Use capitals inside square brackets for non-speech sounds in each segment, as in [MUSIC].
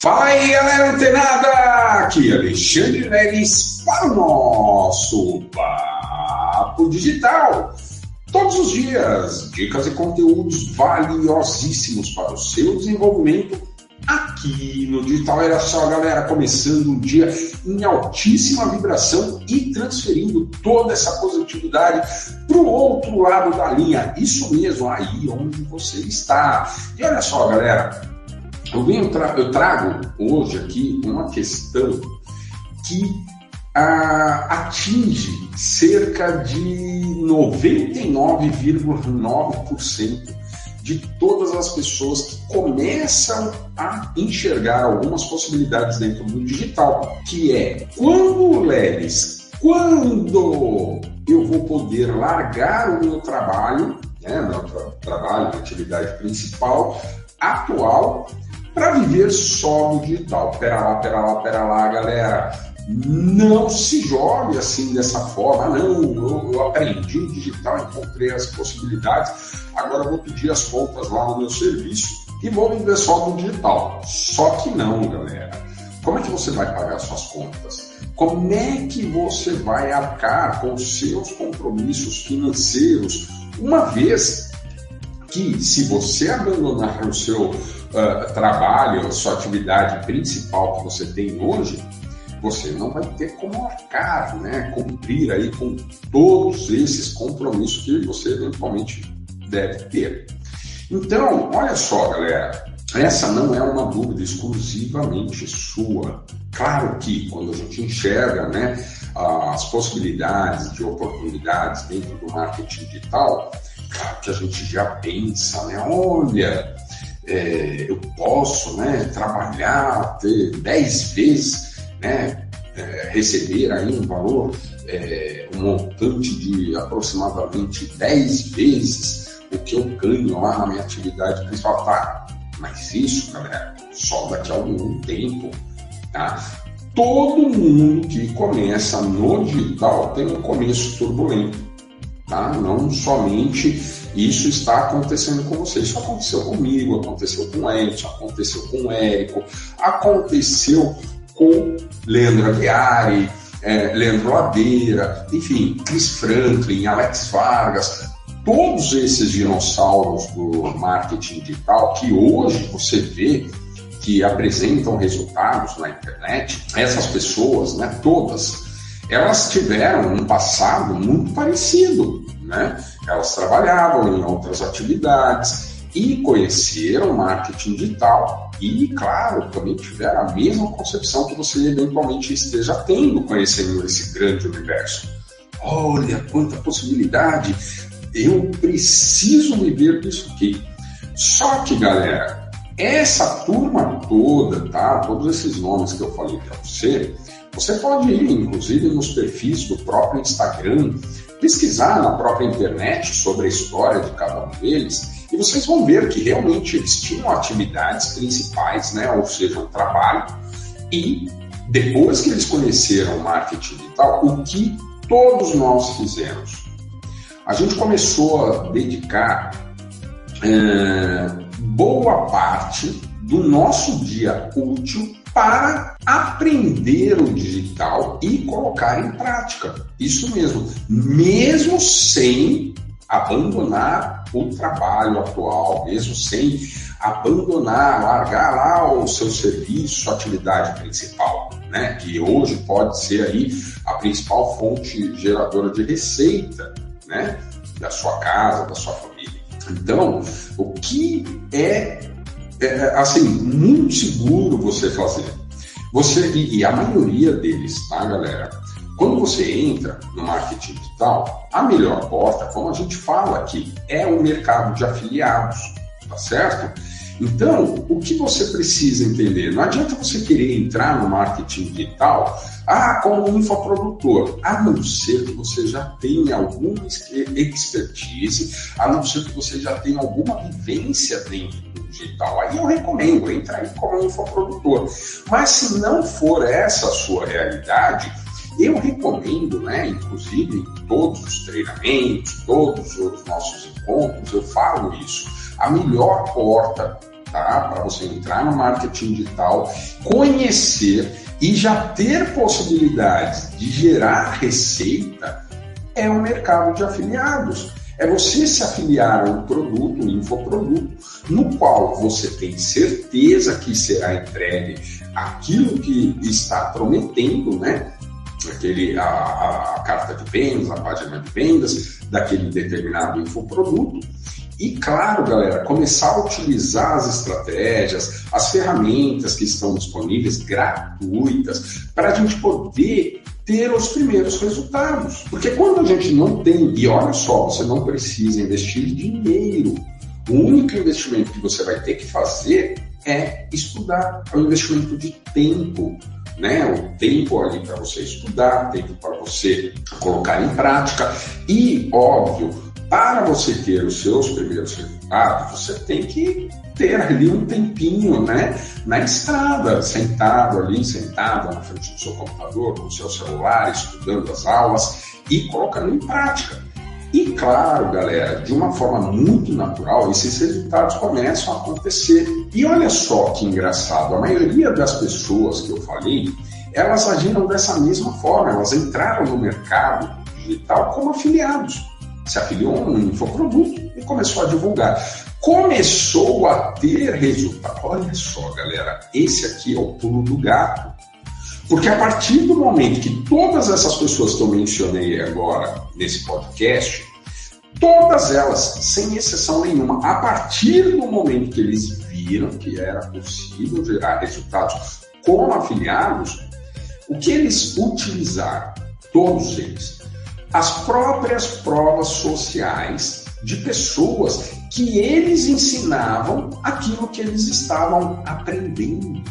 Fala aí, galera antenada! Aqui Alexandre Neres para o nosso Papo Digital. Todos os dias, dicas e conteúdos valiosíssimos para o seu desenvolvimento aqui no Digital. Era só, galera, começando um dia em altíssima vibração e transferindo toda essa positividade para o outro lado da linha. Isso mesmo, aí onde você está. E olha só, galera, eu, venho tra eu trago hoje aqui uma questão que ah, atinge cerca de 99,9% de todas as pessoas que começam a enxergar algumas possibilidades dentro do digital, que é quando, Leves, quando eu vou poder largar o meu trabalho, né, meu tra trabalho, minha atividade principal, atual, para viver só no digital. Pera lá, pera lá, pera lá, galera. Não se jogue assim dessa forma. Ah, não, eu, eu aprendi o digital, encontrei as possibilidades, agora vou pedir as contas lá no meu serviço e vou viver só no digital. Só que não, galera. Como é que você vai pagar suas contas? Como é que você vai arcar com os seus compromissos financeiros, uma vez que se você abandonar o seu uh, trabalho, sua atividade principal que você tem hoje, você não vai ter como arcar, né, cumprir aí com todos esses compromissos que você eventualmente deve ter. Então, olha só, galera, essa não é uma dúvida exclusivamente sua. Claro que quando a gente enxerga, né, as possibilidades de oportunidades dentro do marketing digital, claro que a gente já pensa, né, olha, é, eu posso né, trabalhar, ter 10 vezes, né, é, receber aí um valor, é, um montante de aproximadamente 10 vezes o que eu ganho lá na minha atividade principal. Tá, mas isso, galera, só daqui a algum tempo. Tá? Todo mundo que começa no digital tem um começo turbulento. Tá? Não somente isso está acontecendo com você. Isso aconteceu comigo, aconteceu com o Edson, aconteceu com o Érico, aconteceu com Leandro Aguiari, é, Leandro Ladeira, enfim, Chris Franklin, Alex Vargas, todos esses dinossauros do marketing digital que hoje você vê que apresentam resultados na internet, essas pessoas, né, todas, elas tiveram um passado muito parecido, né? Elas trabalhavam em outras atividades e conheceram marketing digital e, claro, também tiveram a mesma concepção que você eventualmente esteja tendo conhecendo esse grande universo. Olha quanta possibilidade! Eu preciso me ver disso aqui. Só que, galera, essa turma toda, tá? Todos esses nomes que eu falei para você, você pode ir, inclusive, nos perfis do próprio Instagram, pesquisar na própria internet sobre a história de cada um deles e vocês vão ver que realmente eles tinham atividades principais, né, ou seja, um trabalho, e depois que eles conheceram o marketing digital, o que todos nós fizemos? A gente começou a dedicar é, boa parte do nosso dia útil para aprender o digital e colocar em prática. Isso mesmo, mesmo sem abandonar o trabalho atual, mesmo sem abandonar, largar lá o seu serviço, sua atividade principal, né? Que hoje pode ser aí a principal fonte geradora de receita, né? Da sua casa, da sua família. Então, o que é é, é, assim, muito seguro você fazer. Você, e, e a maioria deles, tá, galera? Quando você entra no marketing digital, a melhor porta, como a gente fala aqui, é o mercado de afiliados, tá certo? Então, o que você precisa entender? Não adianta você querer entrar no marketing digital ah, como infoprodutor, a não ser que você já tenha alguma expertise, a não ser que você já tenha alguma vivência dentro digital. Aí eu recomendo entrar aí como infoprodutor. Mas se não for essa a sua realidade, eu recomendo, né, inclusive em todos os treinamentos, todos os nossos encontros, eu falo isso. A melhor porta tá? Para você entrar no marketing digital, conhecer e já ter possibilidades de gerar receita é o mercado de afiliados. É você se afiliar a um produto, um infoproduto, no qual você tem certeza que será entregue aquilo que está prometendo, né? Aquele, a, a carta de vendas, a página de vendas daquele determinado infoproduto. E claro, galera, começar a utilizar as estratégias, as ferramentas que estão disponíveis gratuitas para a gente poder ter os primeiros resultados. Porque quando a gente não tem, e olha só, você não precisa investir dinheiro. O único investimento que você vai ter que fazer é estudar, é um investimento de tempo. Né, o tempo ali para você estudar, tempo para você colocar em prática e, óbvio, para você ter os seus primeiros resultados, você tem que ter ali um tempinho, né, na estrada, sentado ali, sentado na frente do seu computador, no seu celular, estudando as aulas e colocando em prática. E claro, galera, de uma forma muito natural, esses resultados começam a acontecer. E olha só que engraçado, a maioria das pessoas que eu falei, elas agiram dessa mesma forma, elas entraram no mercado digital como afiliados se afiliou a um infoproduto e começou a divulgar. Começou a ter resultado. Olha só, galera, esse aqui é o pulo do gato. Porque a partir do momento que todas essas pessoas que eu mencionei agora nesse podcast, todas elas, sem exceção nenhuma, a partir do momento que eles viram que era possível gerar resultados como afiliados, o que eles utilizaram? Todos eles as próprias provas sociais de pessoas que eles ensinavam aquilo que eles estavam aprendendo.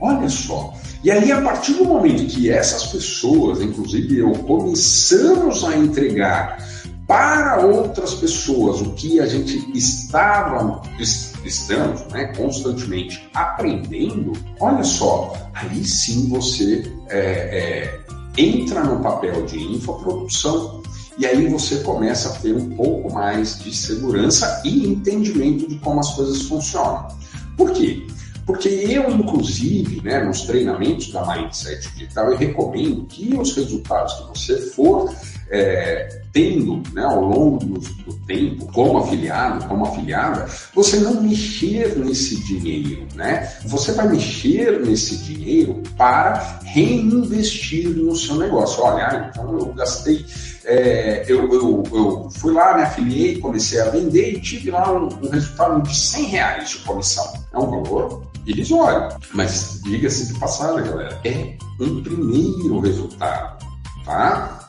Olha só. E aí, a partir do momento que essas pessoas, inclusive eu, começamos a entregar para outras pessoas o que a gente estava, estamos né, constantemente aprendendo, olha só, aí sim você é, é, entra no papel de infoprodução e aí você começa a ter um pouco mais de segurança e entendimento de como as coisas funcionam. Por quê? Porque eu, inclusive, né, nos treinamentos da Mindset Digital, eu recomendo que os resultados que você for é, tendo né, ao longo do, tempo, como afiliado, como afiliada, você não mexer nesse dinheiro, né? Você vai mexer nesse dinheiro para reinvestir no seu negócio. Olha, ah, então eu gastei, é, eu, eu, eu, fui lá, me afiliei, comecei a vender e tive lá um, um resultado de 100 reais de comissão. É um valor irrisório, mas diga-se de passagem, galera, é um primeiro resultado, tá?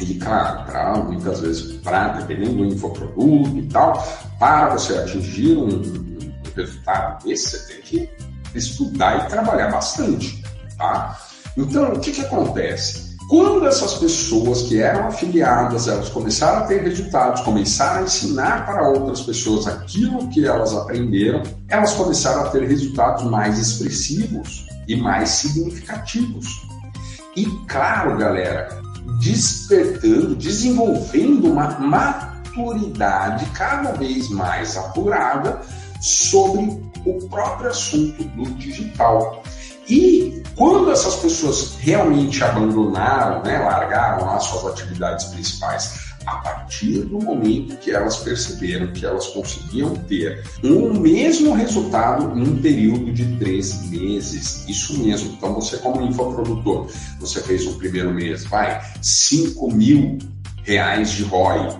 E, claro, para muitas vezes, para, dependendo do infoproduto e tal, para você atingir um, um, resultado desse, você tem que estudar e trabalhar bastante, tá? Então, o que, que acontece? Quando essas pessoas que eram afiliadas, elas começaram a ter resultados, começaram a ensinar para outras pessoas aquilo que elas aprenderam, elas começaram a ter resultados mais expressivos e mais significativos. E claro, galera, despertando, desenvolvendo uma maturidade cada vez mais apurada sobre o próprio assunto do digital. E quando essas pessoas realmente abandonaram, né, largaram as suas atividades principais a partir do momento que elas perceberam que elas conseguiam ter um mesmo resultado em um período de três meses. Isso mesmo. Então, você, como infoprodutor, você fez o primeiro mês, vai, 5 mil reais de ROI.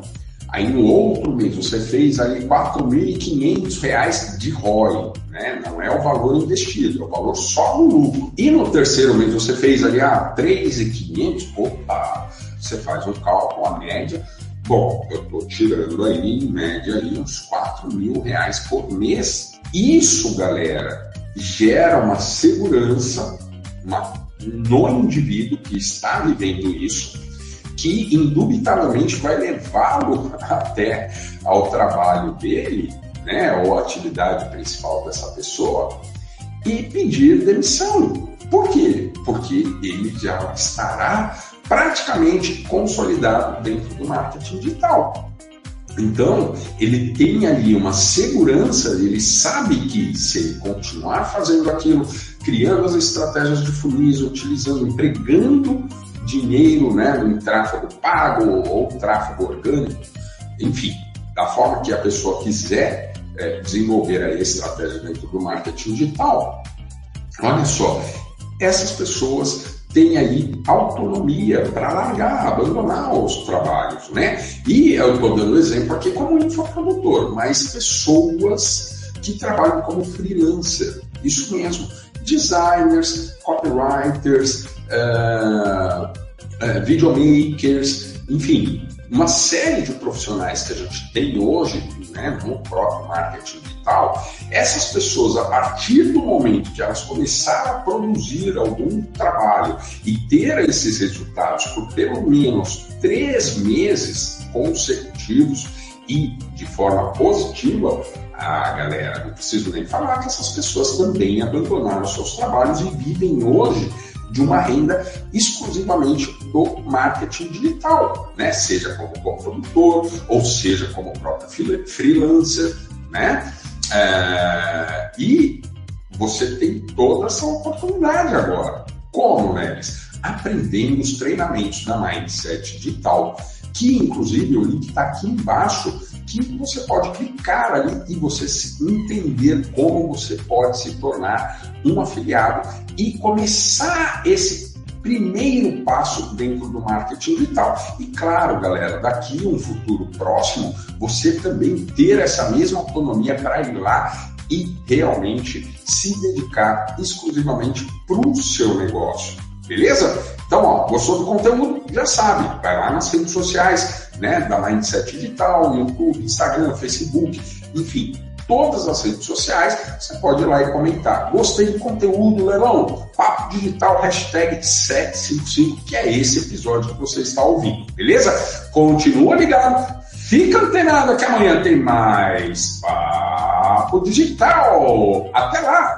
Aí no outro mês você fez ali 4.500 reais de ROI, né? Não é o valor investido, é o valor só no lucro. E no terceiro mês você fez ali ah, 3.500, opa, você faz um cálculo, a média, Bom, eu estou tirando aí, em média, aí, uns 4 mil reais por mês. Isso, galera, gera uma segurança uma, no indivíduo que está vivendo isso, que indubitavelmente vai levá-lo [LAUGHS] até ao trabalho dele, né, ou atividade principal dessa pessoa, e pedir demissão. Por quê? Porque ele já estará praticamente consolidado dentro do marketing digital. Então, ele tem ali uma segurança, ele sabe que se ele continuar fazendo aquilo, criando as estratégias de funis, utilizando, empregando dinheiro né, em tráfego pago ou tráfego orgânico, enfim, da forma que a pessoa quiser é, desenvolver a estratégia dentro do marketing digital, olha só, essas pessoas têm aí autonomia para largar, abandonar os trabalhos, né? E eu estou dando exemplo aqui como infoprodutor, mas pessoas que trabalham como freelancer, isso mesmo, designers, copywriters, uh, uh, videomakers, enfim, uma série de profissionais que a gente tem hoje, né, no próprio marketing digital, essas pessoas, a partir do momento que elas começaram a produzir algum trabalho e ter esses resultados por pelo menos três meses consecutivos e de forma positiva, a galera, não preciso nem falar que essas pessoas também abandonaram seus trabalhos e vivem hoje de uma renda exclusivamente do marketing digital, né? Seja como produtor ou seja como próprio freelancer, né? É, e você tem toda essa oportunidade agora. Como, né? Aprendendo os treinamentos da Mindset Digital, que inclusive o link está aqui embaixo, que você pode clicar ali e você entender como você pode se tornar um afiliado e começar esse primeiro passo dentro do marketing digital. E claro, galera, daqui um futuro próximo, você também ter essa mesma autonomia para ir lá e realmente se dedicar exclusivamente para o seu negócio. Beleza? Então, ó, gostou do conteúdo? Já sabe, vai lá nas redes sociais, né, da Mindset Digital, YouTube, Instagram, Facebook, enfim, todas as redes sociais, você pode ir lá e comentar. Gostei do conteúdo, Leilão? Papo Digital, hashtag 755, que é esse episódio que você está ouvindo, beleza? Continua ligado, fica antenado que amanhã tem mais Papo Digital. Até lá!